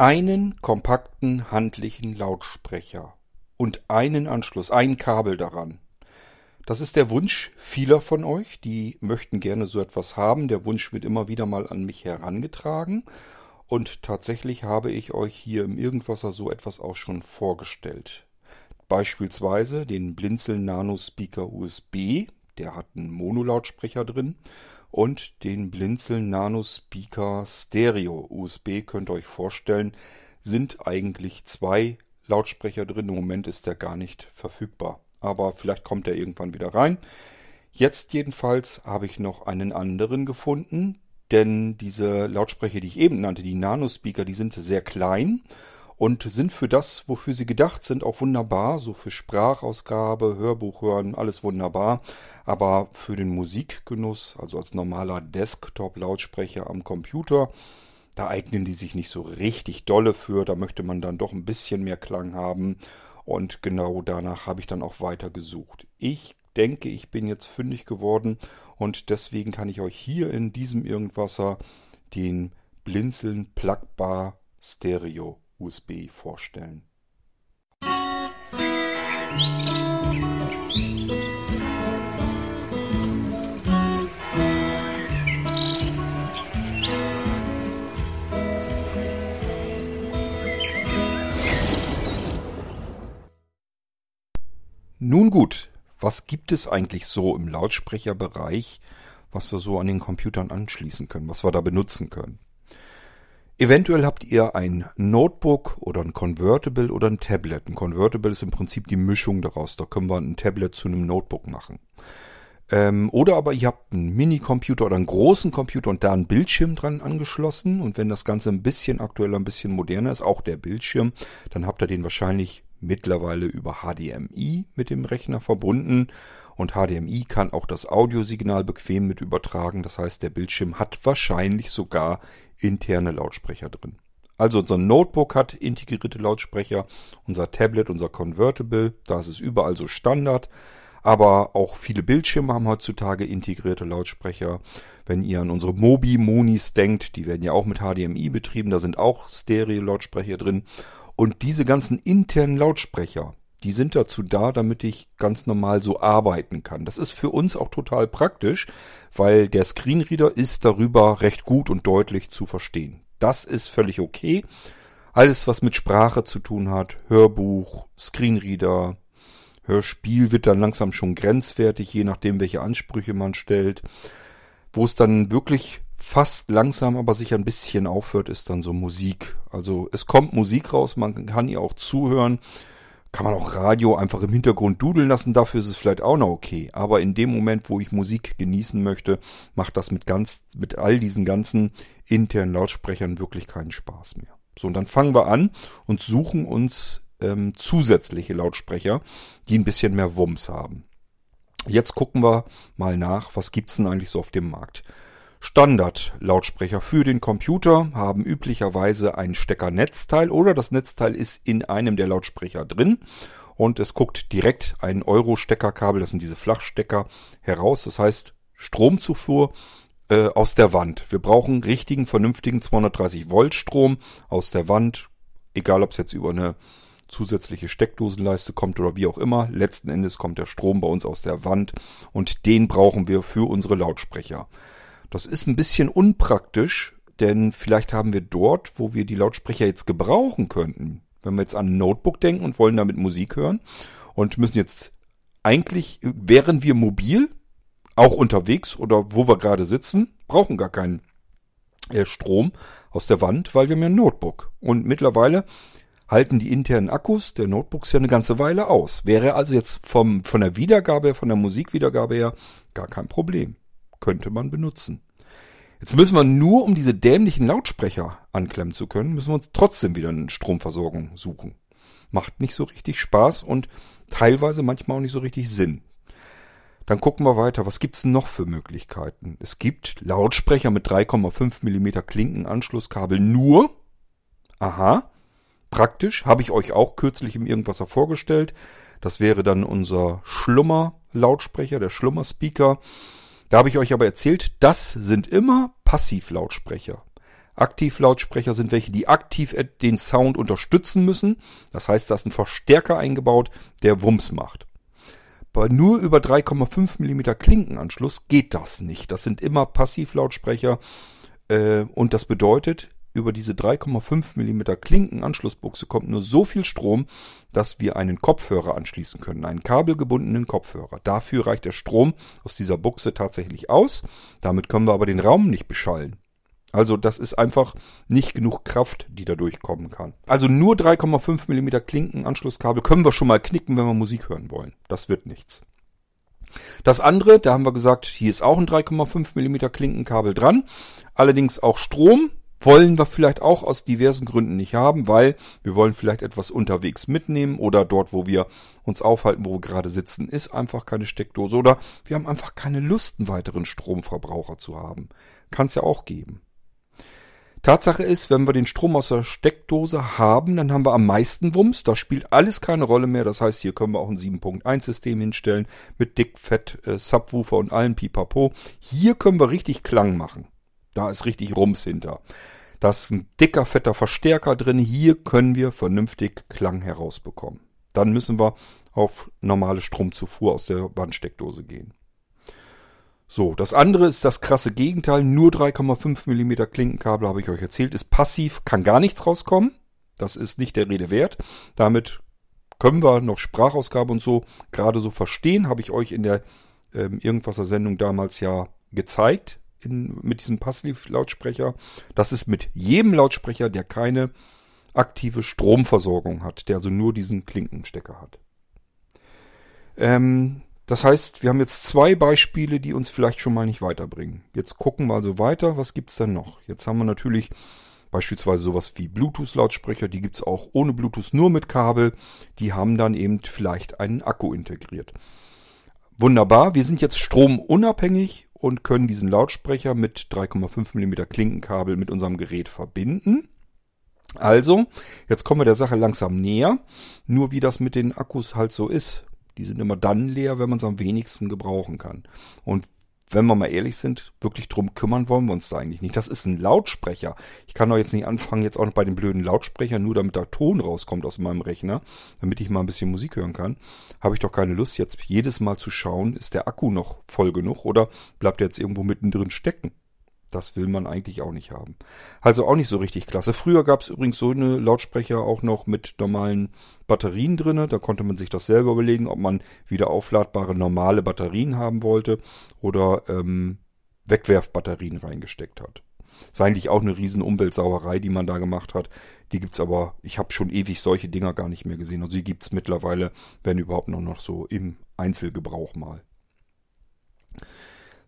einen kompakten handlichen Lautsprecher und einen Anschluss, ein Kabel daran. Das ist der Wunsch vieler von euch, die möchten gerne so etwas haben. Der Wunsch wird immer wieder mal an mich herangetragen. Und tatsächlich habe ich euch hier im Irgendwasser so etwas auch schon vorgestellt. Beispielsweise den Blinzel Nano Speaker USB, der hat einen Monolautsprecher drin und den Blinzeln Nano Speaker Stereo USB könnt ihr euch vorstellen, sind eigentlich zwei Lautsprecher drin. Im Moment ist der gar nicht verfügbar. Aber vielleicht kommt er irgendwann wieder rein. Jetzt jedenfalls habe ich noch einen anderen gefunden, denn diese Lautsprecher, die ich eben nannte, die Nano Speaker, die sind sehr klein und sind für das, wofür sie gedacht sind, auch wunderbar. So für Sprachausgabe, Hörbuch hören, alles wunderbar. Aber für den Musikgenuss, also als normaler Desktop-Lautsprecher am Computer, da eignen die sich nicht so richtig dolle für. Da möchte man dann doch ein bisschen mehr Klang haben. Und genau danach habe ich dann auch weiter gesucht. Ich denke, ich bin jetzt fündig geworden und deswegen kann ich euch hier in diesem Irgendwasser den Blinzeln Plugbar Stereo USB vorstellen. Nun gut, was gibt es eigentlich so im Lautsprecherbereich, was wir so an den Computern anschließen können, was wir da benutzen können? Eventuell habt ihr ein Notebook oder ein Convertible oder ein Tablet. Ein Convertible ist im Prinzip die Mischung daraus. Da können wir ein Tablet zu einem Notebook machen. Ähm, oder aber ihr habt einen Mini-Computer oder einen großen Computer und da einen Bildschirm dran angeschlossen. Und wenn das Ganze ein bisschen aktueller, ein bisschen moderner ist, auch der Bildschirm, dann habt ihr den wahrscheinlich mittlerweile über HDMI mit dem Rechner verbunden. Und HDMI kann auch das Audiosignal bequem mit übertragen. Das heißt, der Bildschirm hat wahrscheinlich sogar interne Lautsprecher drin. Also unser Notebook hat integrierte Lautsprecher, unser Tablet, unser Convertible, da ist es überall so Standard. Aber auch viele Bildschirme haben heutzutage integrierte Lautsprecher. Wenn ihr an unsere Mobi-Monis denkt, die werden ja auch mit HDMI betrieben, da sind auch Stereo-Lautsprecher drin. Und diese ganzen internen Lautsprecher, die sind dazu da, damit ich ganz normal so arbeiten kann. Das ist für uns auch total praktisch, weil der Screenreader ist darüber recht gut und deutlich zu verstehen. Das ist völlig okay. Alles, was mit Sprache zu tun hat, Hörbuch, Screenreader, Hörspiel wird dann langsam schon grenzwertig, je nachdem, welche Ansprüche man stellt. Wo es dann wirklich fast langsam, aber sich ein bisschen aufhört, ist dann so Musik. Also es kommt Musik raus, man kann ihr auch zuhören kann man auch Radio einfach im Hintergrund dudeln lassen, dafür ist es vielleicht auch noch okay. Aber in dem Moment, wo ich Musik genießen möchte, macht das mit ganz, mit all diesen ganzen internen Lautsprechern wirklich keinen Spaß mehr. So, und dann fangen wir an und suchen uns ähm, zusätzliche Lautsprecher, die ein bisschen mehr Wumms haben. Jetzt gucken wir mal nach, was gibt's denn eigentlich so auf dem Markt. Standard-Lautsprecher für den Computer haben üblicherweise ein Steckernetzteil oder das Netzteil ist in einem der Lautsprecher drin und es guckt direkt ein Euro-Steckerkabel, das sind diese Flachstecker, heraus. Das heißt Stromzufuhr äh, aus der Wand. Wir brauchen richtigen, vernünftigen 230 Volt Strom aus der Wand, egal ob es jetzt über eine zusätzliche Steckdosenleiste kommt oder wie auch immer. Letzten Endes kommt der Strom bei uns aus der Wand und den brauchen wir für unsere Lautsprecher. Das ist ein bisschen unpraktisch, denn vielleicht haben wir dort, wo wir die Lautsprecher jetzt gebrauchen könnten, wenn wir jetzt an ein Notebook denken und wollen damit Musik hören und müssen jetzt eigentlich, wären wir mobil, auch unterwegs oder wo wir gerade sitzen, brauchen gar keinen äh, Strom aus der Wand, weil wir haben ja ein Notebook. Und mittlerweile halten die internen Akkus der Notebooks ja eine ganze Weile aus. Wäre also jetzt vom, von der Wiedergabe, von der Musikwiedergabe her gar kein Problem könnte man benutzen. Jetzt müssen wir nur, um diese dämlichen Lautsprecher anklemmen zu können, müssen wir uns trotzdem wieder eine Stromversorgung suchen. Macht nicht so richtig Spaß und teilweise manchmal auch nicht so richtig Sinn. Dann gucken wir weiter. Was gibt's noch für Möglichkeiten? Es gibt Lautsprecher mit 3,5 Millimeter Klinkenanschlusskabel nur. Aha. Praktisch. Habe ich euch auch kürzlich im Irgendwas vorgestellt. Das wäre dann unser Schlummer-Lautsprecher, der Schlummer-Speaker. Da habe ich euch aber erzählt, das sind immer Passivlautsprecher. Aktivlautsprecher sind welche, die aktiv den Sound unterstützen müssen. Das heißt, da ist ein Verstärker eingebaut, der Wumms macht. Bei nur über 3,5 mm Klinkenanschluss geht das nicht. Das sind immer Passivlautsprecher äh, und das bedeutet, über diese 3,5 mm Klinkenanschlussbuchse kommt nur so viel Strom, dass wir einen Kopfhörer anschließen können, einen kabelgebundenen Kopfhörer. Dafür reicht der Strom aus dieser Buchse tatsächlich aus. Damit können wir aber den Raum nicht beschallen. Also das ist einfach nicht genug Kraft, die da durchkommen kann. Also nur 3,5 mm Klinkenanschlusskabel können wir schon mal knicken, wenn wir Musik hören wollen. Das wird nichts. Das andere, da haben wir gesagt, hier ist auch ein 3,5 mm Klinkenkabel dran. Allerdings auch Strom wollen wir vielleicht auch aus diversen Gründen nicht haben, weil wir wollen vielleicht etwas unterwegs mitnehmen oder dort, wo wir uns aufhalten, wo wir gerade sitzen, ist einfach keine Steckdose oder wir haben einfach keine Lust, einen weiteren Stromverbraucher zu haben. Kann es ja auch geben. Tatsache ist, wenn wir den Strom aus der Steckdose haben, dann haben wir am meisten Wumms. Da spielt alles keine Rolle mehr. Das heißt, hier können wir auch ein 7.1 System hinstellen mit dick, fett, äh, Subwoofer und allen Pipapo. Hier können wir richtig Klang machen. Da ist richtig Rums hinter. Da ist ein dicker, fetter Verstärker drin. Hier können wir vernünftig Klang herausbekommen. Dann müssen wir auf normale Stromzufuhr aus der Bandsteckdose gehen. So, das andere ist das krasse Gegenteil. Nur 3,5 mm Klinkenkabel, habe ich euch erzählt, ist passiv, kann gar nichts rauskommen. Das ist nicht der Rede wert. Damit können wir noch Sprachausgabe und so gerade so verstehen. Habe ich euch in der ähm, Irgendwaser Sendung damals ja gezeigt. In, mit diesem Passivlautsprecher. Das ist mit jedem Lautsprecher, der keine aktive Stromversorgung hat, der also nur diesen Klinkenstecker hat. Ähm, das heißt, wir haben jetzt zwei Beispiele, die uns vielleicht schon mal nicht weiterbringen. Jetzt gucken wir also weiter, was gibt's denn noch? Jetzt haben wir natürlich beispielsweise sowas wie Bluetooth-Lautsprecher, die gibt's auch ohne Bluetooth, nur mit Kabel. Die haben dann eben vielleicht einen Akku integriert. Wunderbar, wir sind jetzt stromunabhängig und können diesen Lautsprecher mit 3,5 mm Klinkenkabel mit unserem Gerät verbinden. Also, jetzt kommen wir der Sache langsam näher. Nur wie das mit den Akkus halt so ist. Die sind immer dann leer, wenn man es am wenigsten gebrauchen kann. Und wenn wir mal ehrlich sind, wirklich drum kümmern wollen wir uns da eigentlich nicht. Das ist ein Lautsprecher. Ich kann doch jetzt nicht anfangen, jetzt auch noch bei den blöden Lautsprechern, nur damit der Ton rauskommt aus meinem Rechner, damit ich mal ein bisschen Musik hören kann. Habe ich doch keine Lust, jetzt jedes Mal zu schauen, ist der Akku noch voll genug oder bleibt er jetzt irgendwo mittendrin stecken. Das will man eigentlich auch nicht haben. Also auch nicht so richtig klasse. Früher gab es übrigens so eine Lautsprecher auch noch mit normalen Batterien drinne. Da konnte man sich das selber überlegen, ob man wieder aufladbare normale Batterien haben wollte oder ähm, Wegwerfbatterien reingesteckt hat. ist eigentlich auch eine riesen Umweltsauerei, die man da gemacht hat. Die gibt's aber, ich habe schon ewig solche Dinger gar nicht mehr gesehen. Also die gibt's mittlerweile, wenn überhaupt noch, noch so im Einzelgebrauch mal.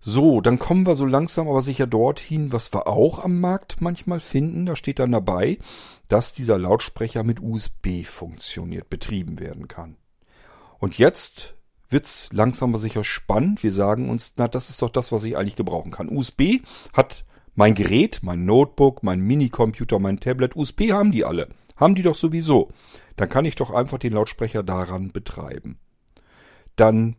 So, dann kommen wir so langsam aber sicher dorthin, was wir auch am Markt manchmal finden. Da steht dann dabei, dass dieser Lautsprecher mit USB funktioniert, betrieben werden kann. Und jetzt wird's langsam aber sicher spannend. Wir sagen uns, na, das ist doch das, was ich eigentlich gebrauchen kann. USB hat mein Gerät, mein Notebook, mein Minicomputer, mein Tablet. USB haben die alle. Haben die doch sowieso. Dann kann ich doch einfach den Lautsprecher daran betreiben. Dann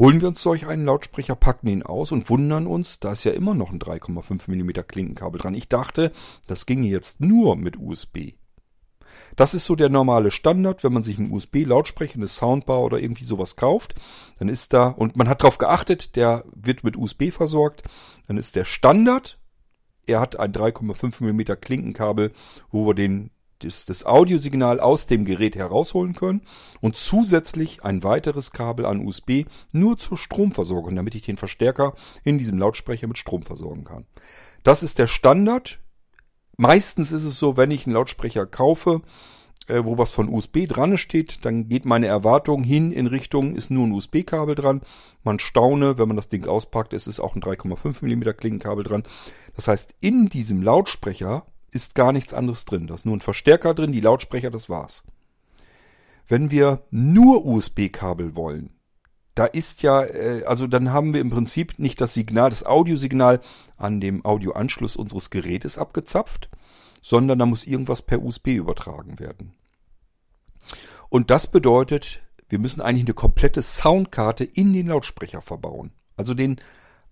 Holen wir uns solch einen Lautsprecher, packen ihn aus und wundern uns, da ist ja immer noch ein 3,5 mm Klinkenkabel dran. Ich dachte, das ginge jetzt nur mit USB. Das ist so der normale Standard, wenn man sich einen USB-Lautsprecher, eine Soundbar oder irgendwie sowas kauft, dann ist da, und man hat darauf geachtet, der wird mit USB versorgt, dann ist der Standard, er hat ein 3,5 mm Klinkenkabel, wo wir den das, das Audiosignal aus dem Gerät herausholen können und zusätzlich ein weiteres Kabel an USB nur zur Stromversorgung, damit ich den Verstärker in diesem Lautsprecher mit Strom versorgen kann. Das ist der Standard. Meistens ist es so, wenn ich einen Lautsprecher kaufe, äh, wo was von USB dran steht, dann geht meine Erwartung hin in Richtung, ist nur ein USB-Kabel dran. Man staune, wenn man das Ding auspackt, es ist auch ein 3,5 mm Klinkenkabel dran. Das heißt, in diesem Lautsprecher ist gar nichts anderes drin. Da ist nur ein Verstärker drin, die Lautsprecher, das war's. Wenn wir nur USB-Kabel wollen, da ist ja, äh, also dann haben wir im Prinzip nicht das Signal, das Audiosignal an dem Audioanschluss unseres Gerätes abgezapft, sondern da muss irgendwas per USB übertragen werden. Und das bedeutet, wir müssen eigentlich eine komplette Soundkarte in den Lautsprecher verbauen. Also den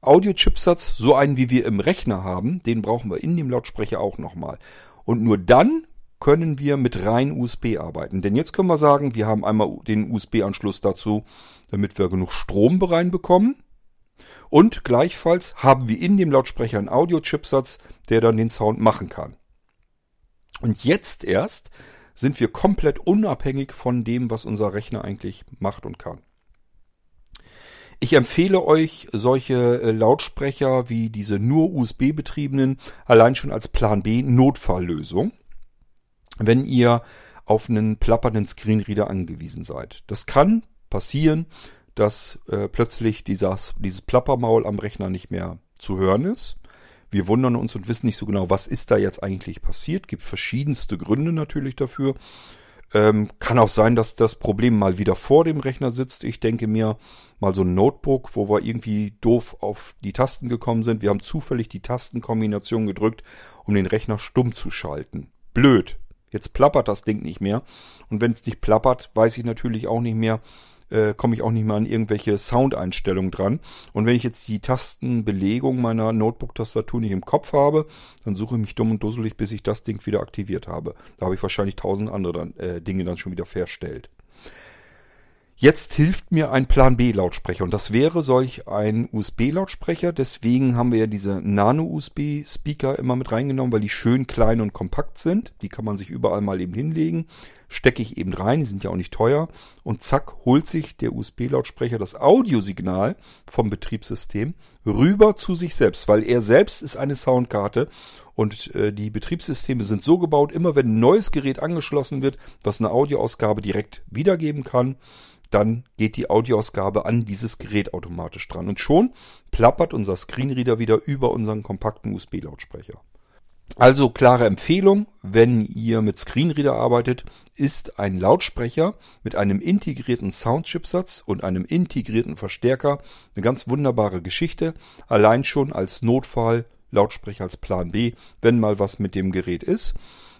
Audio-Chipsatz, so einen wie wir im Rechner haben, den brauchen wir in dem Lautsprecher auch nochmal. Und nur dann können wir mit rein USB arbeiten. Denn jetzt können wir sagen, wir haben einmal den USB-Anschluss dazu, damit wir genug Strom reinbekommen. Und gleichfalls haben wir in dem Lautsprecher einen Audio-Chipsatz, der dann den Sound machen kann. Und jetzt erst sind wir komplett unabhängig von dem, was unser Rechner eigentlich macht und kann. Ich empfehle euch solche äh, Lautsprecher wie diese nur USB betriebenen allein schon als Plan B Notfalllösung, wenn ihr auf einen plappernden Screenreader angewiesen seid. Das kann passieren, dass äh, plötzlich dieses, dieses Plappermaul am Rechner nicht mehr zu hören ist. Wir wundern uns und wissen nicht so genau, was ist da jetzt eigentlich passiert. Gibt verschiedenste Gründe natürlich dafür. Ähm, kann auch sein, dass das Problem mal wieder vor dem Rechner sitzt. Ich denke mir mal so ein Notebook, wo wir irgendwie doof auf die Tasten gekommen sind. Wir haben zufällig die Tastenkombination gedrückt, um den Rechner stumm zu schalten. Blöd. Jetzt plappert das Ding nicht mehr. Und wenn es nicht plappert, weiß ich natürlich auch nicht mehr, äh, komme ich auch nicht mehr an irgendwelche Soundeinstellungen dran. Und wenn ich jetzt die Tastenbelegung meiner Notebook-Tastatur nicht im Kopf habe, dann suche ich mich dumm und dusselig, bis ich das Ding wieder aktiviert habe. Da habe ich wahrscheinlich tausend andere dann, äh, Dinge dann schon wieder verstellt. Jetzt hilft mir ein Plan B Lautsprecher und das wäre solch ein USB Lautsprecher. Deswegen haben wir ja diese Nano USB Speaker immer mit reingenommen, weil die schön klein und kompakt sind. Die kann man sich überall mal eben hinlegen. Stecke ich eben rein, die sind ja auch nicht teuer. Und zack, holt sich der USB Lautsprecher das Audiosignal vom Betriebssystem rüber zu sich selbst, weil er selbst ist eine Soundkarte und äh, die Betriebssysteme sind so gebaut, immer wenn ein neues Gerät angeschlossen wird, was eine Audioausgabe direkt wiedergeben kann, dann geht die Audioausgabe an dieses Gerät automatisch dran. Und schon plappert unser Screenreader wieder über unseren kompakten USB-Lautsprecher. Also klare Empfehlung, wenn ihr mit Screenreader arbeitet, ist ein Lautsprecher mit einem integrierten Soundchipsatz und einem integrierten Verstärker eine ganz wunderbare Geschichte. Allein schon als Notfall Lautsprecher als Plan B, wenn mal was mit dem Gerät ist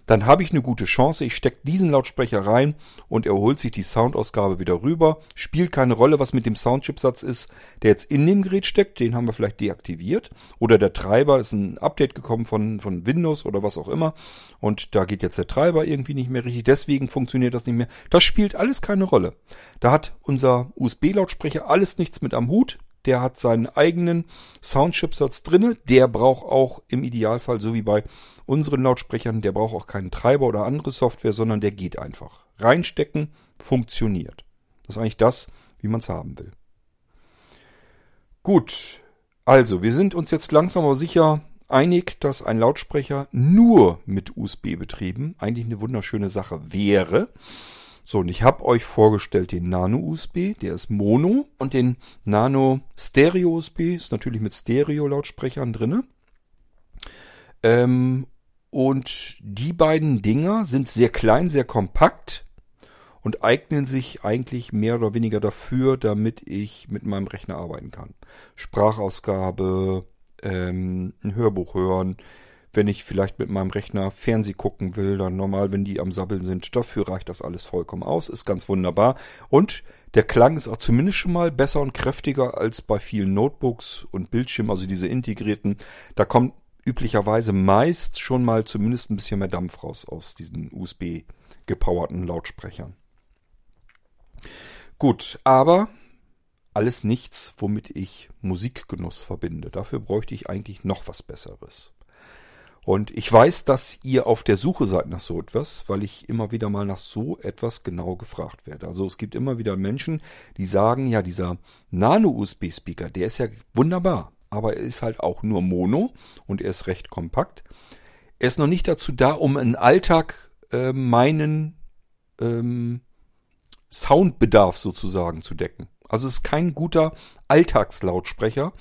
dann habe ich eine gute Chance. Ich stecke diesen Lautsprecher rein und er holt sich die Soundausgabe wieder rüber. Spielt keine Rolle, was mit dem Soundchipsatz ist, der jetzt in dem Gerät steckt. Den haben wir vielleicht deaktiviert. Oder der Treiber ist ein Update gekommen von, von Windows oder was auch immer. Und da geht jetzt der Treiber irgendwie nicht mehr richtig. Deswegen funktioniert das nicht mehr. Das spielt alles keine Rolle. Da hat unser USB-Lautsprecher alles nichts mit am Hut der hat seinen eigenen Soundchipsatz drinne. Der braucht auch im Idealfall, so wie bei unseren Lautsprechern, der braucht auch keinen Treiber oder andere Software, sondern der geht einfach. Reinstecken, funktioniert. Das ist eigentlich das, wie man es haben will. Gut, also wir sind uns jetzt langsam aber sicher einig, dass ein Lautsprecher nur mit USB betrieben eigentlich eine wunderschöne Sache wäre. So, und ich habe euch vorgestellt den Nano-USB, der ist Mono. Und den Nano-Stereo-USB ist natürlich mit Stereo-Lautsprechern drinne. Ähm, und die beiden Dinger sind sehr klein, sehr kompakt und eignen sich eigentlich mehr oder weniger dafür, damit ich mit meinem Rechner arbeiten kann. Sprachausgabe, ähm, ein Hörbuch hören, wenn ich vielleicht mit meinem Rechner Fernseh gucken will, dann normal, wenn die am Sabbeln sind, dafür reicht das alles vollkommen aus, ist ganz wunderbar. Und der Klang ist auch zumindest schon mal besser und kräftiger als bei vielen Notebooks und Bildschirmen, also diese integrierten. Da kommt üblicherweise meist schon mal zumindest ein bisschen mehr Dampf raus aus diesen USB gepowerten Lautsprechern. Gut, aber alles nichts, womit ich Musikgenuss verbinde. Dafür bräuchte ich eigentlich noch was Besseres. Und ich weiß, dass ihr auf der Suche seid nach so etwas, weil ich immer wieder mal nach so etwas genau gefragt werde. Also es gibt immer wieder Menschen, die sagen, ja, dieser Nano-USB-Speaker, der ist ja wunderbar, aber er ist halt auch nur Mono und er ist recht kompakt. Er ist noch nicht dazu da, um im Alltag äh, meinen ähm, Soundbedarf sozusagen zu decken. Also es ist kein guter Alltagslautsprecher,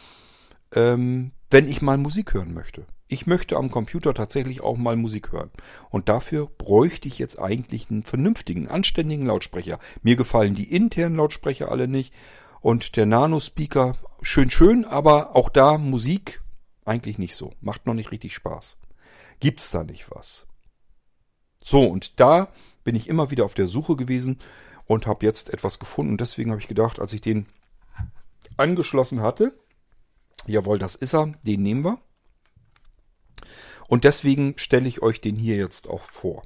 ähm, wenn ich mal Musik hören möchte. Ich möchte am Computer tatsächlich auch mal Musik hören. Und dafür bräuchte ich jetzt eigentlich einen vernünftigen, anständigen Lautsprecher. Mir gefallen die internen Lautsprecher alle nicht. Und der Nano-Speaker, schön, schön, aber auch da Musik eigentlich nicht so. Macht noch nicht richtig Spaß. Gibt's da nicht was? So, und da bin ich immer wieder auf der Suche gewesen und habe jetzt etwas gefunden. Und deswegen habe ich gedacht, als ich den angeschlossen hatte, Jawohl, das ist er. Den nehmen wir. Und deswegen stelle ich euch den hier jetzt auch vor.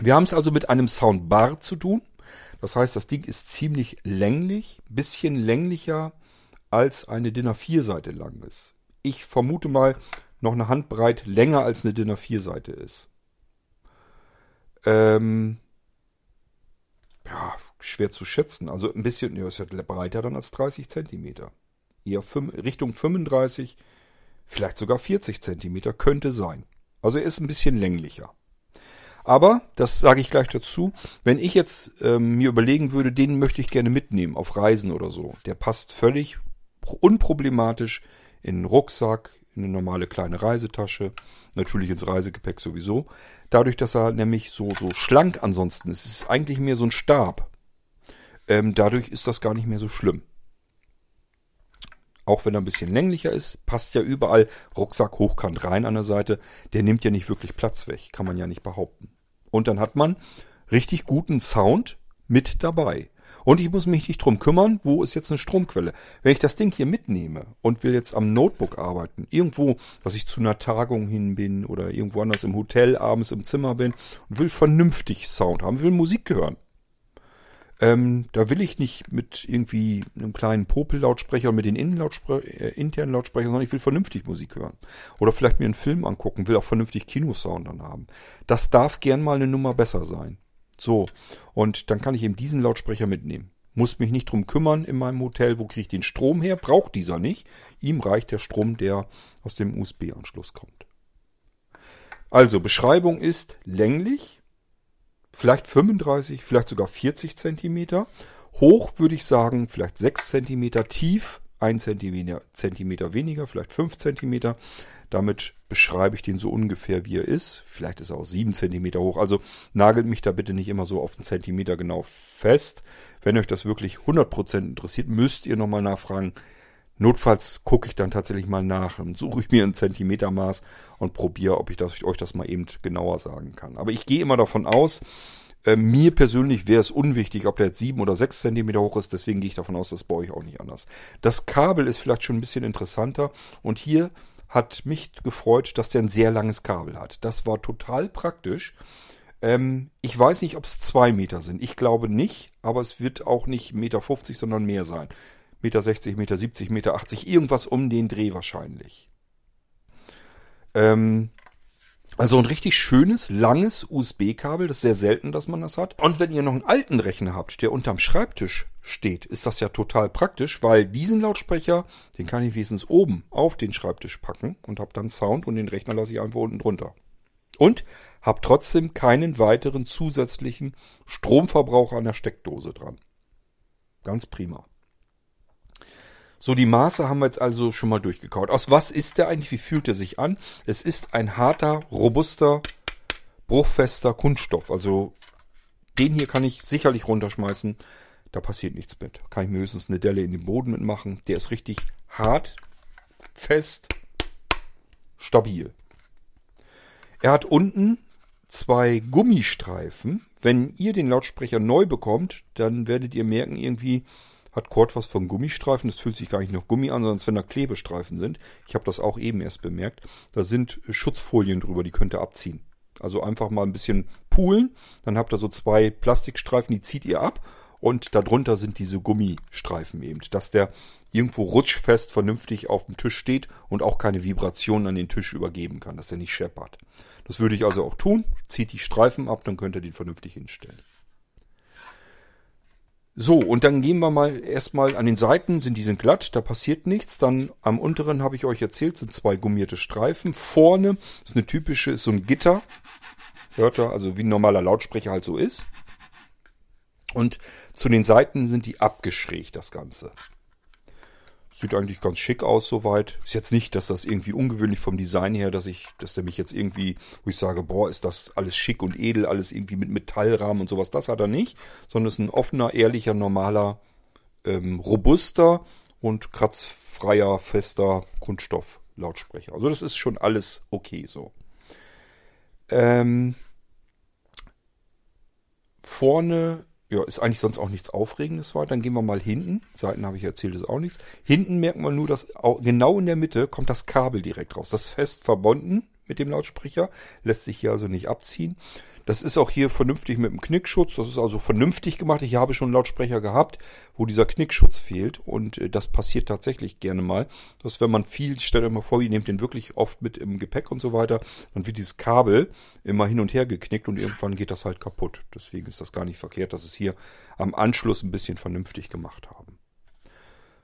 Wir haben es also mit einem Soundbar zu tun. Das heißt, das Ding ist ziemlich länglich, bisschen länglicher als eine DIN A4-Seite lang ist. Ich vermute mal noch eine Handbreit länger als eine DIN A4-Seite ist. Ähm, ja, schwer zu schätzen. Also ein bisschen, ja, ist ja breiter dann als 30 Zentimeter. Eher Richtung 35, vielleicht sogar 40 Zentimeter könnte sein. Also er ist ein bisschen länglicher. Aber, das sage ich gleich dazu, wenn ich jetzt ähm, mir überlegen würde, den möchte ich gerne mitnehmen auf Reisen oder so, der passt völlig unproblematisch in einen Rucksack, in eine normale kleine Reisetasche, natürlich ins Reisegepäck sowieso. Dadurch, dass er nämlich so, so schlank ansonsten ist, es ist eigentlich mehr so ein Stab. Ähm, dadurch ist das gar nicht mehr so schlimm. Auch wenn er ein bisschen länglicher ist, passt ja überall Rucksack hochkant rein an der Seite. Der nimmt ja nicht wirklich Platz weg, kann man ja nicht behaupten. Und dann hat man richtig guten Sound mit dabei. Und ich muss mich nicht drum kümmern, wo ist jetzt eine Stromquelle. Wenn ich das Ding hier mitnehme und will jetzt am Notebook arbeiten, irgendwo, dass ich zu einer Tagung hin bin oder irgendwo anders im Hotel abends im Zimmer bin und will vernünftig Sound haben, will Musik hören. Ähm, da will ich nicht mit irgendwie einem kleinen Popel-Lautsprecher und mit den Innenlautspre äh, internen Lautsprechern, sondern ich will vernünftig Musik hören. Oder vielleicht mir einen Film angucken, will auch vernünftig Kinosound dann haben. Das darf gern mal eine Nummer besser sein. So, und dann kann ich eben diesen Lautsprecher mitnehmen. Muss mich nicht drum kümmern in meinem Hotel, wo kriege ich den Strom her? Braucht dieser nicht. Ihm reicht der Strom, der aus dem USB-Anschluss kommt. Also, Beschreibung ist länglich, vielleicht 35, vielleicht sogar 40 Zentimeter. Hoch würde ich sagen, vielleicht 6 Zentimeter tief, 1 Zentimeter, Zentimeter weniger, vielleicht 5 Zentimeter. Damit beschreibe ich den so ungefähr, wie er ist. Vielleicht ist er auch 7 Zentimeter hoch. Also nagelt mich da bitte nicht immer so auf den Zentimeter genau fest. Wenn euch das wirklich 100% interessiert, müsst ihr nochmal nachfragen. Notfalls gucke ich dann tatsächlich mal nach und suche ich mir ein Zentimetermaß und probiere, ob ich das, euch das mal eben genauer sagen kann. Aber ich gehe immer davon aus, äh, mir persönlich wäre es unwichtig, ob der jetzt sieben oder sechs Zentimeter hoch ist, deswegen gehe ich davon aus, das baue ich auch nicht anders. Das Kabel ist vielleicht schon ein bisschen interessanter und hier hat mich gefreut, dass der ein sehr langes Kabel hat. Das war total praktisch. Ähm, ich weiß nicht, ob es zwei Meter sind. Ich glaube nicht, aber es wird auch nicht Meter 50, sondern mehr sein. Meter 60, Meter 70, Meter 80, irgendwas um den Dreh wahrscheinlich. Ähm, also ein richtig schönes, langes USB-Kabel. Das ist sehr selten, dass man das hat. Und wenn ihr noch einen alten Rechner habt, der unterm Schreibtisch steht, ist das ja total praktisch, weil diesen Lautsprecher, den kann ich wenigstens oben auf den Schreibtisch packen und habe dann Sound und den Rechner lasse ich einfach unten drunter. Und habe trotzdem keinen weiteren zusätzlichen Stromverbrauch an der Steckdose dran. Ganz prima. So, die Maße haben wir jetzt also schon mal durchgekaut. Aus was ist der eigentlich? Wie fühlt er sich an? Es ist ein harter, robuster, bruchfester Kunststoff. Also den hier kann ich sicherlich runterschmeißen. Da passiert nichts mit. Kann ich mir höchstens eine Delle in den Boden mitmachen. Der ist richtig hart, fest, stabil. Er hat unten zwei Gummistreifen. Wenn ihr den Lautsprecher neu bekommt, dann werdet ihr merken, irgendwie hat Kord was von Gummistreifen. Das fühlt sich gar nicht nach Gummi an, sondern wenn da Klebestreifen sind. Ich habe das auch eben erst bemerkt. Da sind Schutzfolien drüber, die könnt ihr abziehen. Also einfach mal ein bisschen poolen. Dann habt ihr so zwei Plastikstreifen, die zieht ihr ab und darunter sind diese Gummistreifen eben, dass der irgendwo rutschfest vernünftig auf dem Tisch steht und auch keine Vibrationen an den Tisch übergeben kann, dass er nicht scheppert. Das würde ich also auch tun. Zieht die Streifen ab, dann könnt ihr den vernünftig hinstellen. So, und dann gehen wir mal erstmal an den Seiten, sind die sind glatt, da passiert nichts. Dann am unteren habe ich euch erzählt, sind zwei gummierte Streifen. Vorne ist eine typische, ist so ein Gitter. Hört ihr, also wie ein normaler Lautsprecher halt so ist. Und zu den Seiten sind die abgeschrägt, das Ganze. Sieht eigentlich ganz schick aus soweit. Ist jetzt nicht, dass das irgendwie ungewöhnlich vom Design her, dass ich, dass der mich jetzt irgendwie, wo ich sage, boah, ist das alles schick und edel, alles irgendwie mit Metallrahmen und sowas. Das hat er nicht, sondern ist ein offener, ehrlicher, normaler, ähm, robuster und kratzfreier, fester Kunststoff-Lautsprecher. Also das ist schon alles okay so. Ähm, vorne ja, ist eigentlich sonst auch nichts Aufregendes war. Dann gehen wir mal hinten. Seiten habe ich erzählt, ist auch nichts. Hinten merkt man nur, dass genau in der Mitte kommt das Kabel direkt raus. Das fest verbunden mit dem Lautsprecher, lässt sich hier also nicht abziehen. Das ist auch hier vernünftig mit dem Knickschutz. Das ist also vernünftig gemacht. Ich habe schon Lautsprecher gehabt, wo dieser Knickschutz fehlt. Und äh, das passiert tatsächlich gerne mal. Dass wenn man viel, stellt euch mal vor, ihr nehmt den wirklich oft mit im Gepäck und so weiter, dann wird dieses Kabel immer hin und her geknickt und irgendwann geht das halt kaputt. Deswegen ist das gar nicht verkehrt, dass es hier am Anschluss ein bisschen vernünftig gemacht haben.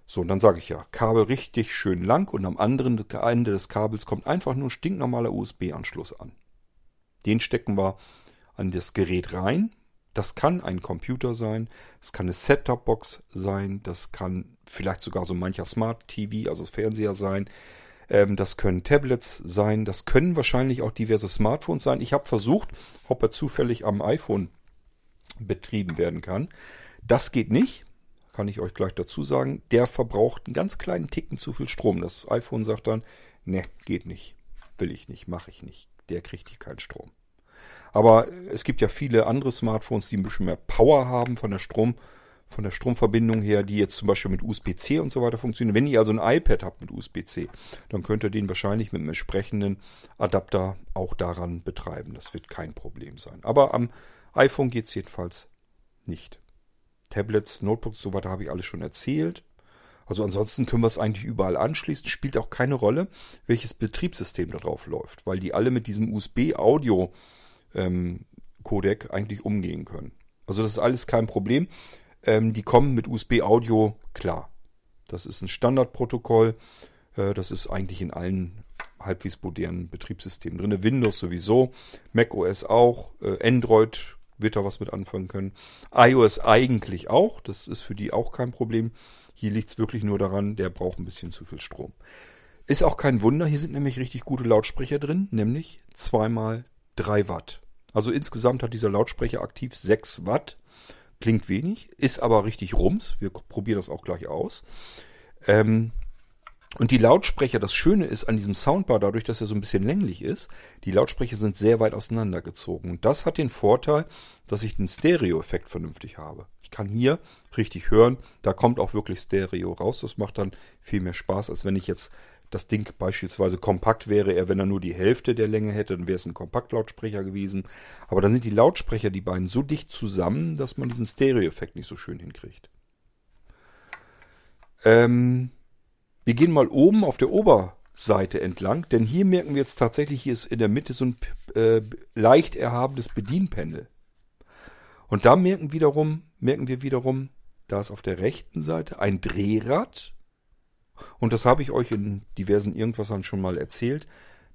So, und dann sage ich ja, Kabel richtig schön lang und am anderen Ende des Kabels kommt einfach nur ein stinknormaler USB-Anschluss an. Den stecken wir an das Gerät rein. Das kann ein Computer sein, es kann eine Set-Top-Box sein, das kann vielleicht sogar so mancher Smart-TV, also Fernseher sein. Ähm, das können Tablets sein, das können wahrscheinlich auch diverse Smartphones sein. Ich habe versucht, ob er zufällig am iPhone betrieben werden kann. Das geht nicht, kann ich euch gleich dazu sagen. Der verbraucht einen ganz kleinen Ticken zu viel Strom. Das iPhone sagt dann, ne, geht nicht, will ich nicht, mache ich nicht. Der kriegt hier keinen Strom. Aber es gibt ja viele andere Smartphones, die ein bisschen mehr Power haben von der Strom, von der Stromverbindung her, die jetzt zum Beispiel mit USB-C und so weiter funktionieren. Wenn ihr also ein iPad habt mit USB-C, dann könnt ihr den wahrscheinlich mit einem entsprechenden Adapter auch daran betreiben. Das wird kein Problem sein. Aber am iPhone geht es jedenfalls nicht. Tablets, Notebooks, so weiter habe ich alles schon erzählt. Also ansonsten können wir es eigentlich überall anschließen. Spielt auch keine Rolle, welches Betriebssystem da drauf läuft, weil die alle mit diesem USB-Audio ähm, Codec eigentlich umgehen können. Also das ist alles kein Problem. Ähm, die kommen mit USB-Audio klar. Das ist ein Standardprotokoll. Äh, das ist eigentlich in allen halbwegs modernen Betriebssystemen drin. Windows sowieso, Mac OS auch, äh, Android wird da was mit anfangen können. iOS eigentlich auch. Das ist für die auch kein Problem. Hier liegt es wirklich nur daran, der braucht ein bisschen zu viel Strom. Ist auch kein Wunder, hier sind nämlich richtig gute Lautsprecher drin, nämlich zweimal 3 Watt. Also insgesamt hat dieser Lautsprecher aktiv 6 Watt. Klingt wenig, ist aber richtig rums. Wir probieren das auch gleich aus. Ähm, und die Lautsprecher, das Schöne ist an diesem Soundbar, dadurch, dass er so ein bisschen länglich ist, die Lautsprecher sind sehr weit auseinandergezogen. Und das hat den Vorteil, dass ich den Stereo-Effekt vernünftig habe. Ich kann hier richtig hören, da kommt auch wirklich Stereo raus. Das macht dann viel mehr Spaß, als wenn ich jetzt das Ding beispielsweise kompakt wäre, er wenn er nur die Hälfte der Länge hätte, dann wäre es ein Kompaktlautsprecher gewesen. Aber dann sind die Lautsprecher, die beiden, so dicht zusammen, dass man diesen Stereo-Effekt nicht so schön hinkriegt. Ähm, wir gehen mal oben auf der Oberseite entlang, denn hier merken wir jetzt tatsächlich, hier ist in der Mitte so ein äh, leicht erhabenes Bedienpanel. Und da merken wiederum, merken wir wiederum, da ist auf der rechten Seite ein Drehrad und das habe ich euch in diversen Irgendwassern schon mal erzählt.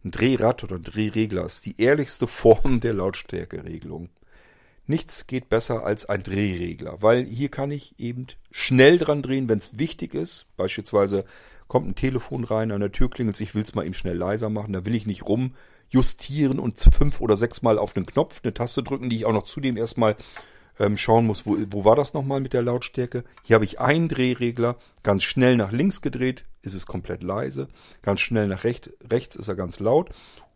Ein Drehrad oder Drehregler ist die ehrlichste Form der Lautstärkeregelung. Nichts geht besser als ein Drehregler, weil hier kann ich eben schnell dran drehen, wenn es wichtig ist. Beispielsweise kommt ein Telefon rein, an der Tür klingelt ich will es mal eben schnell leiser machen. Da will ich nicht rumjustieren und fünf oder sechs Mal auf den Knopf eine Taste drücken, die ich auch noch zudem erstmal ähm, schauen muss, wo, wo war das nochmal mit der Lautstärke. Hier habe ich einen Drehregler, ganz schnell nach links gedreht, ist es komplett leise, ganz schnell nach recht, rechts ist er ganz laut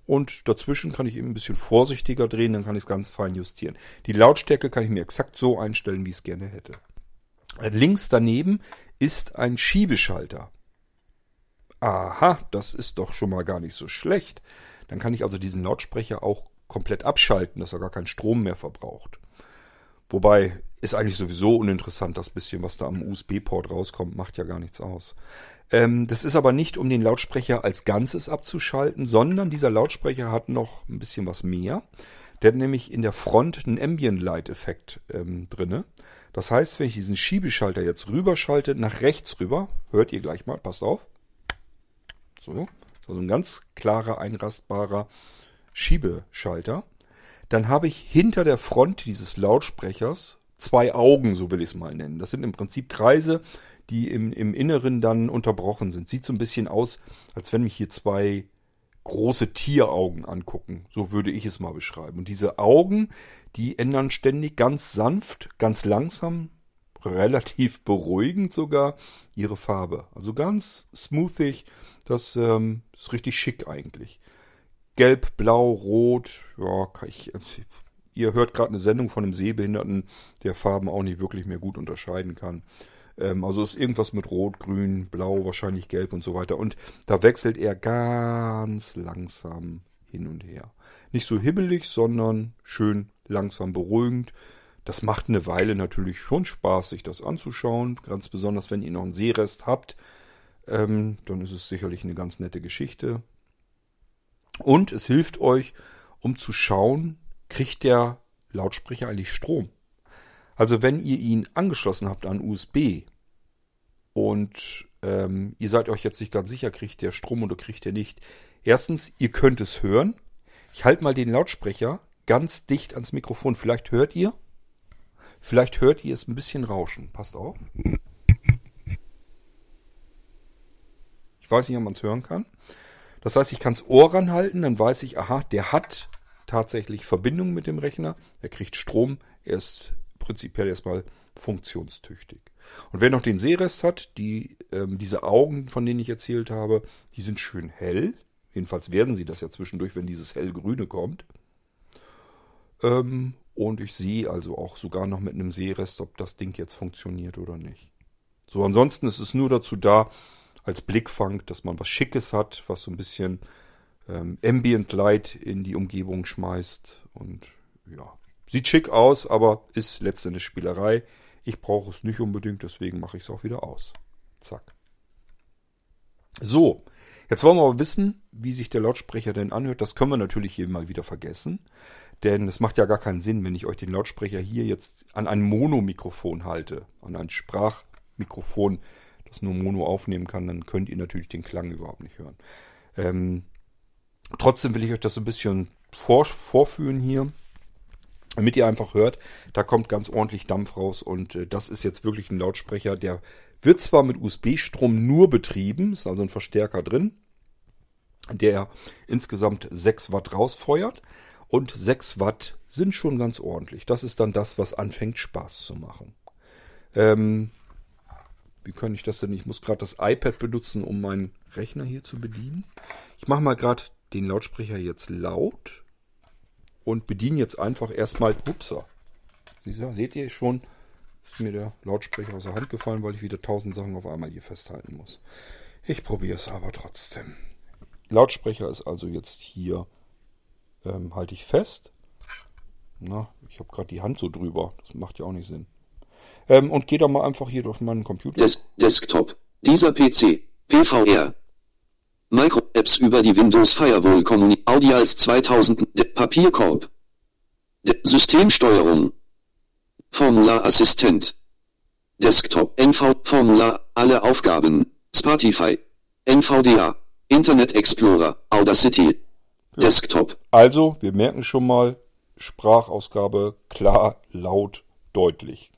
und dazwischen kann ich eben ein bisschen vorsichtiger drehen, dann kann ich es ganz fein justieren. Die Lautstärke kann ich mir exakt so einstellen, wie ich es gerne hätte. Links daneben ist ein Schiebeschalter. Aha, das ist doch schon mal gar nicht so schlecht. Dann kann ich also diesen Lautsprecher auch komplett abschalten, dass er gar keinen Strom mehr verbraucht. Wobei ist eigentlich sowieso uninteressant, das bisschen, was da am USB-Port rauskommt, macht ja gar nichts aus. Ähm, das ist aber nicht, um den Lautsprecher als Ganzes abzuschalten, sondern dieser Lautsprecher hat noch ein bisschen was mehr. Der hat nämlich in der Front einen Ambient Light Effekt ähm, drinne. Das heißt, wenn ich diesen Schiebeschalter jetzt rüberschalte, nach rechts rüber, hört ihr gleich mal, passt auf. So, also ein ganz klarer, einrastbarer Schiebeschalter dann habe ich hinter der Front dieses Lautsprechers zwei Augen, so will ich es mal nennen. Das sind im Prinzip Kreise, die im, im Inneren dann unterbrochen sind. Sieht so ein bisschen aus, als wenn mich hier zwei große Tieraugen angucken. So würde ich es mal beschreiben. Und diese Augen, die ändern ständig ganz sanft, ganz langsam, relativ beruhigend sogar ihre Farbe. Also ganz smoothig. Das ähm, ist richtig schick eigentlich. Gelb, Blau, Rot. Ja, ich, ihr hört gerade eine Sendung von einem Sehbehinderten, der Farben auch nicht wirklich mehr gut unterscheiden kann. Ähm, also ist irgendwas mit Rot, Grün, Blau, wahrscheinlich Gelb und so weiter. Und da wechselt er ganz langsam hin und her. Nicht so hibbelig, sondern schön langsam beruhigend. Das macht eine Weile natürlich schon Spaß, sich das anzuschauen. Ganz besonders, wenn ihr noch einen Sehrest habt. Ähm, dann ist es sicherlich eine ganz nette Geschichte. Und es hilft euch, um zu schauen, kriegt der Lautsprecher eigentlich Strom. Also wenn ihr ihn angeschlossen habt an USB und ähm, ihr seid euch jetzt nicht ganz sicher, kriegt der Strom oder kriegt er nicht. Erstens, ihr könnt es hören. Ich halte mal den Lautsprecher ganz dicht ans Mikrofon. Vielleicht hört ihr. Vielleicht hört ihr es ein bisschen rauschen. Passt auf. Ich weiß nicht, ob man es hören kann. Das heißt, ich kann es Ohr ranhalten, dann weiß ich, aha, der hat tatsächlich Verbindung mit dem Rechner. Er kriegt Strom. Er ist prinzipiell erstmal funktionstüchtig. Und wer noch den Sehrest hat, die, ähm, diese Augen, von denen ich erzählt habe, die sind schön hell. Jedenfalls werden sie das ja zwischendurch, wenn dieses hellgrüne kommt. Ähm, und ich sehe also auch sogar noch mit einem Sehrest, ob das Ding jetzt funktioniert oder nicht. So, ansonsten ist es nur dazu da, als Blickfang, dass man was Schickes hat, was so ein bisschen ähm, Ambient Light in die Umgebung schmeißt. Und ja, sieht schick aus, aber ist letztendlich Spielerei. Ich brauche es nicht unbedingt, deswegen mache ich es auch wieder aus. Zack. So, jetzt wollen wir aber wissen, wie sich der Lautsprecher denn anhört. Das können wir natürlich hier mal wieder vergessen. Denn es macht ja gar keinen Sinn, wenn ich euch den Lautsprecher hier jetzt an ein Monomikrofon halte, an ein Sprachmikrofon, das nur Mono aufnehmen kann, dann könnt ihr natürlich den Klang überhaupt nicht hören. Ähm, trotzdem will ich euch das so ein bisschen vor, vorführen hier, damit ihr einfach hört, da kommt ganz ordentlich Dampf raus und äh, das ist jetzt wirklich ein Lautsprecher, der wird zwar mit USB-Strom nur betrieben, ist also ein Verstärker drin, der insgesamt 6 Watt rausfeuert und 6 Watt sind schon ganz ordentlich. Das ist dann das, was anfängt Spaß zu machen. Ähm, wie kann ich das denn? Ich muss gerade das iPad benutzen, um meinen Rechner hier zu bedienen. Ich mache mal gerade den Lautsprecher jetzt laut und bediene jetzt einfach erstmal. Upsa. Seht ihr schon, ist mir der Lautsprecher aus der Hand gefallen, weil ich wieder tausend Sachen auf einmal hier festhalten muss. Ich probiere es aber trotzdem. Lautsprecher ist also jetzt hier, ähm, halte ich fest. Na, ich habe gerade die Hand so drüber. Das macht ja auch nicht Sinn. Ähm, und gehe da mal einfach hier durch meinen Computer. Des Desktop. Dieser PC. PVR. Micro-Apps über die Windows Firewall Kommuni Audials 2000 De Papierkorb. De Systemsteuerung. Formularassistent. Desktop NV Formular alle Aufgaben. Spotify. NVDA. Internet Explorer. Audacity. Ja. Desktop. Also, wir merken schon mal, Sprachausgabe klar, laut, deutlich.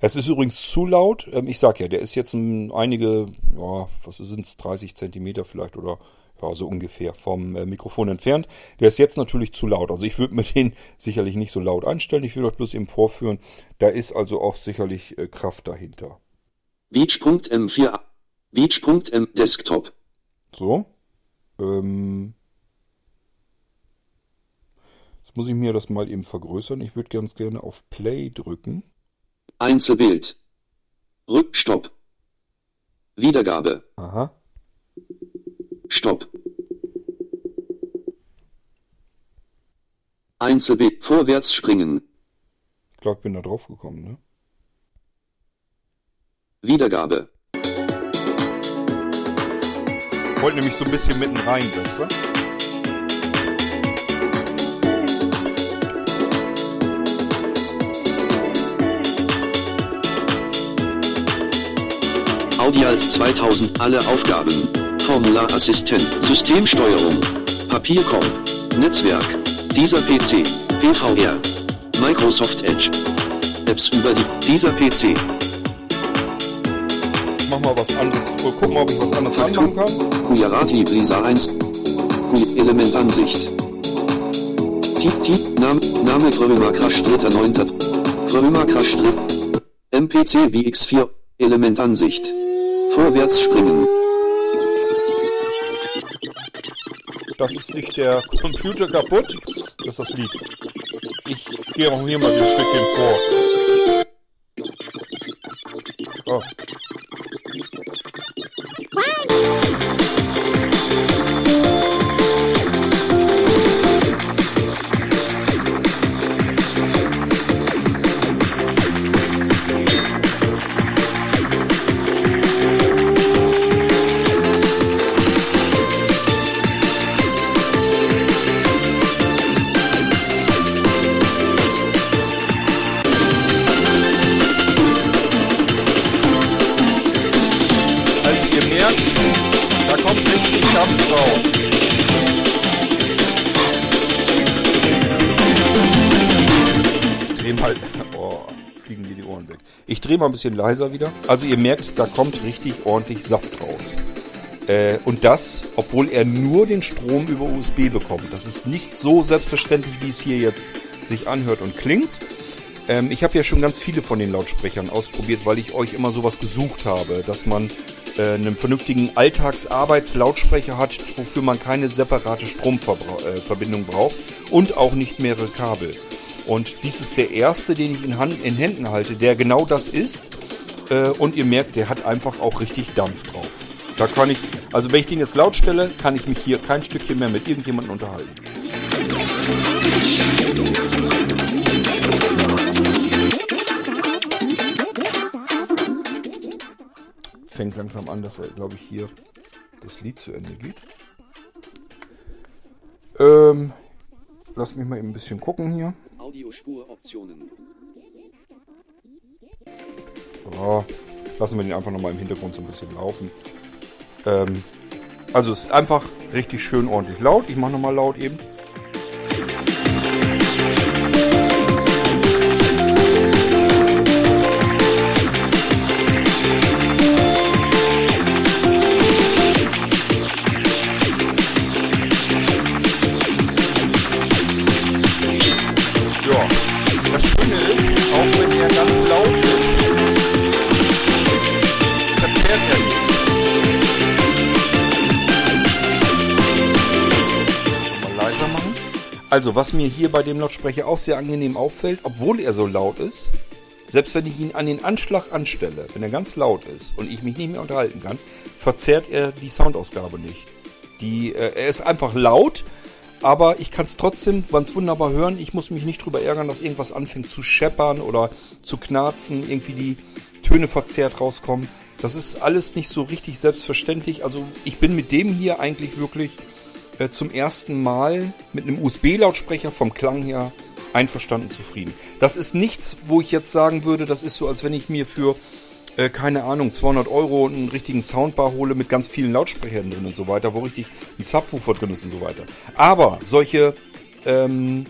Es ist übrigens zu laut. Ähm, ich sag ja, der ist jetzt einige, ja, was sind es, 30 Zentimeter vielleicht oder ja, so ungefähr vom äh, Mikrofon entfernt. Der ist jetzt natürlich zu laut. Also ich würde mir den sicherlich nicht so laut einstellen. Ich will euch bloß eben vorführen. Da ist also auch sicherlich äh, Kraft dahinter. Beach.m4 Beach.m Desktop. So. Ähm, jetzt muss ich mir das mal eben vergrößern. Ich würde ganz gerne auf Play drücken. Einzelbild. Rückstopp. Wiedergabe. Aha. Stopp. Einzelbild. Vorwärts springen. Ich glaube, ich bin da drauf gekommen, ne? Wiedergabe. Wollte nämlich so ein bisschen mitten rein, weißt du? Audials 2000 alle Aufgaben. Formularassistent. Systemsteuerung. Papierkorb. Netzwerk. Dieser PC. PVR. Microsoft Edge. Apps über die. Dieser PC. Ich mach mal was anderes. Mal gucken, ob ich was anderes anmachen kann. Gujarati Brisa 1. Guj Elementansicht. Tipp Tipp Name Name Grömer Crash 3.9. Grömer Crash 3. MPC VX4 Elementansicht. Vorwärts springen. Das ist nicht der Computer kaputt, das ist das Lied. Ich gehe auch hier mal ein Stückchen vor. Oh. Drehe mal ein bisschen leiser wieder. Also ihr merkt, da kommt richtig ordentlich Saft raus. Äh, und das, obwohl er nur den Strom über USB bekommt. Das ist nicht so selbstverständlich, wie es hier jetzt sich anhört und klingt. Ähm, ich habe ja schon ganz viele von den Lautsprechern ausprobiert, weil ich euch immer sowas gesucht habe, dass man äh, einen vernünftigen Alltagsarbeitslautsprecher hat, wofür man keine separate Stromverbindung braucht und auch nicht mehrere Kabel. Und dies ist der erste, den ich in, Hand, in Händen halte, der genau das ist. Äh, und ihr merkt, der hat einfach auch richtig Dampf drauf. Da kann ich, also wenn ich den jetzt laut stelle, kann ich mich hier kein Stückchen mehr mit irgendjemandem unterhalten. Fängt langsam an, dass er, glaube ich, hier das Lied zu Ende geht. Ähm, lass mich mal eben ein bisschen gucken hier. Audiospuroptionen. Lassen wir den einfach nochmal im Hintergrund so ein bisschen laufen. Ähm, also es ist einfach richtig schön ordentlich laut. Ich mache nochmal laut eben. Also, was mir hier bei dem Lautsprecher auch sehr angenehm auffällt, obwohl er so laut ist, selbst wenn ich ihn an den Anschlag anstelle, wenn er ganz laut ist und ich mich nicht mehr unterhalten kann, verzerrt er die Soundausgabe nicht. Die, äh, er ist einfach laut, aber ich kann es trotzdem ganz wunderbar hören. Ich muss mich nicht drüber ärgern, dass irgendwas anfängt zu scheppern oder zu knarzen, irgendwie die Töne verzerrt rauskommen. Das ist alles nicht so richtig selbstverständlich. Also ich bin mit dem hier eigentlich wirklich äh, zum ersten Mal mit einem USB-Lautsprecher vom Klang her einverstanden zufrieden. Das ist nichts, wo ich jetzt sagen würde, das ist so, als wenn ich mir für äh, keine Ahnung, 200 Euro einen richtigen Soundbar hole mit ganz vielen Lautsprechern drin und so weiter, wo richtig ein Subwoofer drin ist und so weiter. Aber solche ähm,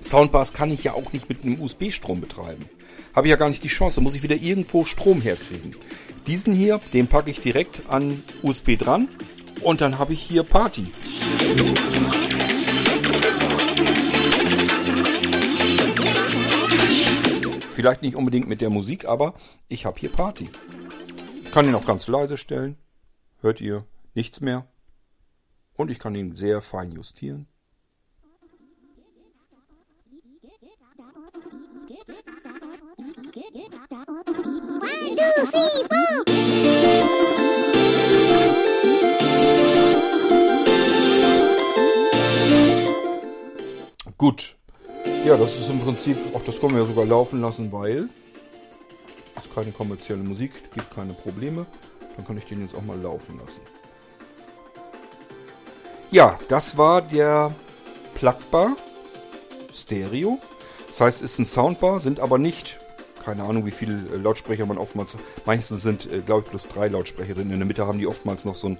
Soundbars kann ich ja auch nicht mit einem USB-Strom betreiben. Habe ich ja gar nicht die Chance, muss ich wieder irgendwo Strom herkriegen. Diesen hier, den packe ich direkt an USB dran und dann habe ich hier Party. Vielleicht nicht unbedingt mit der Musik, aber ich habe hier Party. Ich kann ihn auch ganz leise stellen. Hört ihr nichts mehr. Und ich kann ihn sehr fein justieren. One, two, three, four. Gut. Ja, das ist im Prinzip, auch das können wir ja sogar laufen lassen, weil es keine kommerzielle Musik, gibt keine Probleme. Dann kann ich den jetzt auch mal laufen lassen. Ja, das war der Plugbar Stereo. Das heißt, es ist ein Soundbar, sind aber nicht, keine Ahnung, wie viele Lautsprecher man oftmals, meistens sind, äh, glaube ich, plus drei Lautsprecher drin. In der Mitte haben die oftmals noch so ein,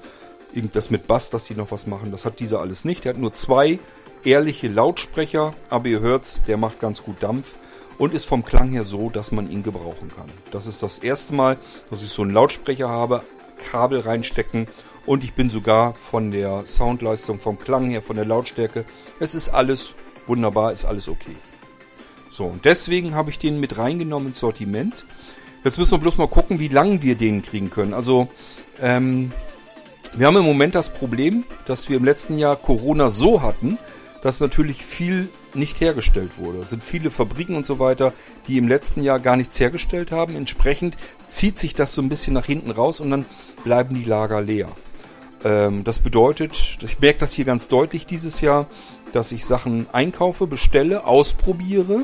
irgendwas mit Bass, dass die noch was machen. Das hat dieser alles nicht. Der hat nur zwei ehrliche Lautsprecher, aber ihr hört's, der macht ganz gut Dampf und ist vom Klang her so, dass man ihn gebrauchen kann. Das ist das erste Mal, dass ich so einen Lautsprecher habe, Kabel reinstecken und ich bin sogar von der Soundleistung, vom Klang her, von der Lautstärke, es ist alles wunderbar, ist alles okay. So, und deswegen habe ich den mit reingenommen ins Sortiment. Jetzt müssen wir bloß mal gucken, wie lang wir den kriegen können. Also, ähm, wir haben im Moment das Problem, dass wir im letzten Jahr Corona so hatten, dass natürlich viel nicht hergestellt wurde. Es sind viele Fabriken und so weiter, die im letzten Jahr gar nichts hergestellt haben. Entsprechend zieht sich das so ein bisschen nach hinten raus und dann bleiben die Lager leer. Ähm, das bedeutet, ich merke das hier ganz deutlich dieses Jahr, dass ich Sachen einkaufe, bestelle, ausprobiere,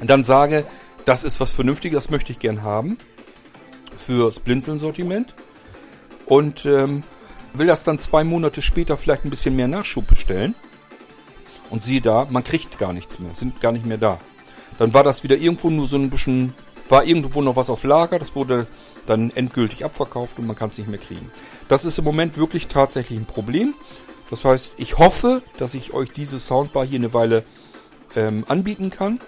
dann sage, das ist was Vernünftiges, das möchte ich gern haben fürs Blinzeln-Sortiment und ähm, will das dann zwei Monate später vielleicht ein bisschen mehr Nachschub bestellen und siehe da, man kriegt gar nichts mehr, sind gar nicht mehr da. Dann war das wieder irgendwo nur so ein bisschen, war irgendwo noch was auf Lager, das wurde dann endgültig abverkauft und man kann es nicht mehr kriegen. Das ist im Moment wirklich tatsächlich ein Problem. Das heißt, ich hoffe, dass ich euch diese Soundbar hier eine Weile ähm, anbieten kann.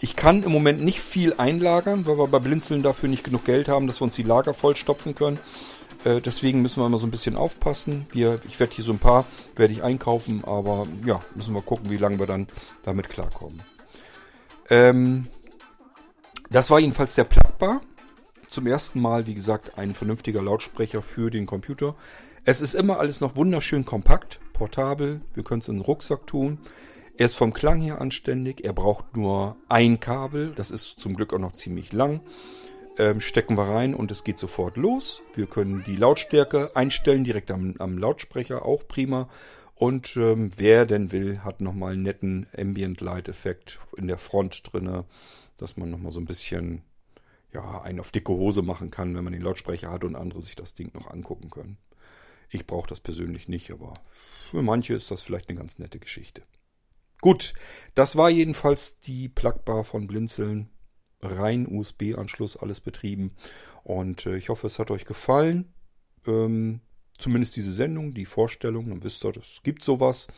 Ich kann im Moment nicht viel einlagern, weil wir bei Blinzeln dafür nicht genug Geld haben, dass wir uns die Lager vollstopfen können. Äh, deswegen müssen wir mal so ein bisschen aufpassen. Wir, ich werde hier so ein paar, werde ich einkaufen, aber ja, müssen wir gucken, wie lange wir dann damit klarkommen. Ähm, das war jedenfalls der Plugbar. Zum ersten Mal, wie gesagt, ein vernünftiger Lautsprecher für den Computer. Es ist immer alles noch wunderschön kompakt, portabel. Wir können es in den Rucksack tun. Er ist vom Klang her anständig. Er braucht nur ein Kabel. Das ist zum Glück auch noch ziemlich lang ähm, stecken wir rein und es geht sofort los. Wir können die Lautstärke einstellen, direkt am, am Lautsprecher, auch prima. Und ähm, wer denn will, hat nochmal einen netten Ambient Light Effekt in der Front drinne, dass man nochmal so ein bisschen ja, einen auf dicke Hose machen kann, wenn man den Lautsprecher hat und andere sich das Ding noch angucken können. Ich brauche das persönlich nicht, aber für manche ist das vielleicht eine ganz nette Geschichte. Gut, das war jedenfalls die Plugbar von Blinzeln rein USB-Anschluss alles betrieben. Und äh, ich hoffe, es hat euch gefallen. Ähm, zumindest diese Sendung, die Vorstellung. Dann wisst ihr, es gibt sowas.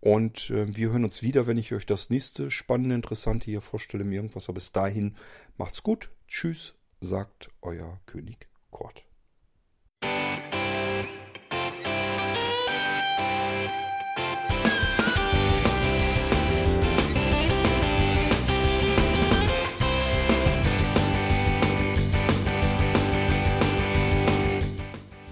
Und äh, wir hören uns wieder, wenn ich euch das nächste spannende, interessante hier vorstelle, mir irgendwas. Aber bis dahin macht's gut. Tschüss, sagt euer König Kort.